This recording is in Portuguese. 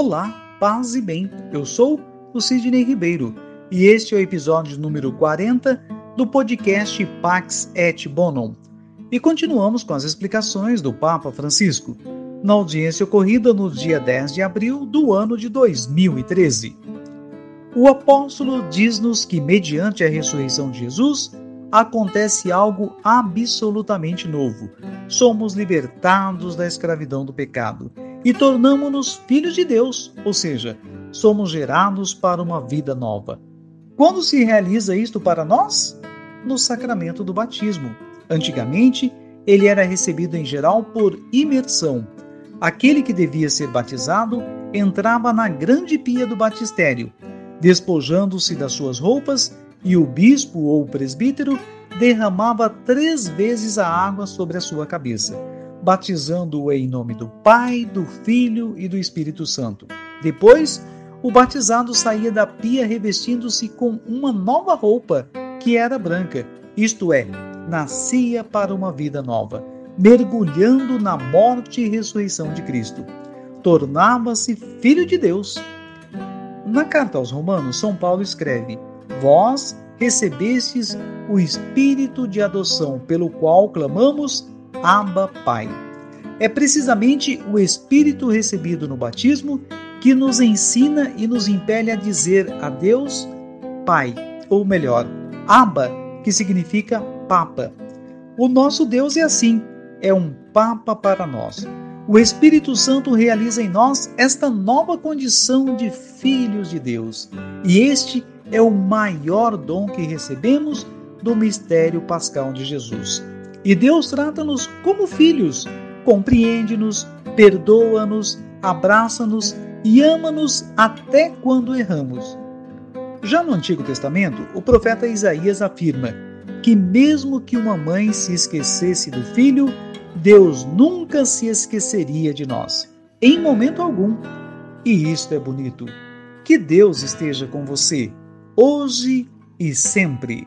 Olá, paz e bem. Eu sou o Sidney Ribeiro e este é o episódio número 40 do podcast Pax et Bonum. E continuamos com as explicações do Papa Francisco, na audiência ocorrida no dia 10 de abril do ano de 2013. O apóstolo diz-nos que, mediante a ressurreição de Jesus, acontece algo absolutamente novo. Somos libertados da escravidão do pecado e tornamos-nos filhos de Deus, ou seja, somos gerados para uma vida nova. Quando se realiza isto para nós? No sacramento do batismo. Antigamente, ele era recebido em geral por imersão. Aquele que devia ser batizado entrava na grande pia do batistério, despojando-se das suas roupas, e o bispo ou presbítero derramava três vezes a água sobre a sua cabeça batizando-o em nome do Pai, do Filho e do Espírito Santo. Depois, o batizado saía da pia revestindo-se com uma nova roupa, que era branca, isto é, nascia para uma vida nova, mergulhando na morte e ressurreição de Cristo. Tornava-se filho de Deus. Na carta aos Romanos, São Paulo escreve: Vós recebestes o espírito de adoção, pelo qual clamamos Abba Pai. É precisamente o Espírito recebido no batismo que nos ensina e nos impele a dizer a Deus Pai, ou melhor, Abba, que significa Papa. O nosso Deus é assim, é um Papa para nós. O Espírito Santo realiza em nós esta nova condição de filhos de Deus. E este é o maior dom que recebemos do mistério pascal de Jesus. E Deus trata-nos como filhos, compreende-nos, perdoa-nos, abraça-nos e ama-nos até quando erramos. Já no Antigo Testamento, o profeta Isaías afirma que, mesmo que uma mãe se esquecesse do filho, Deus nunca se esqueceria de nós, em momento algum. E isto é bonito. Que Deus esteja com você, hoje e sempre.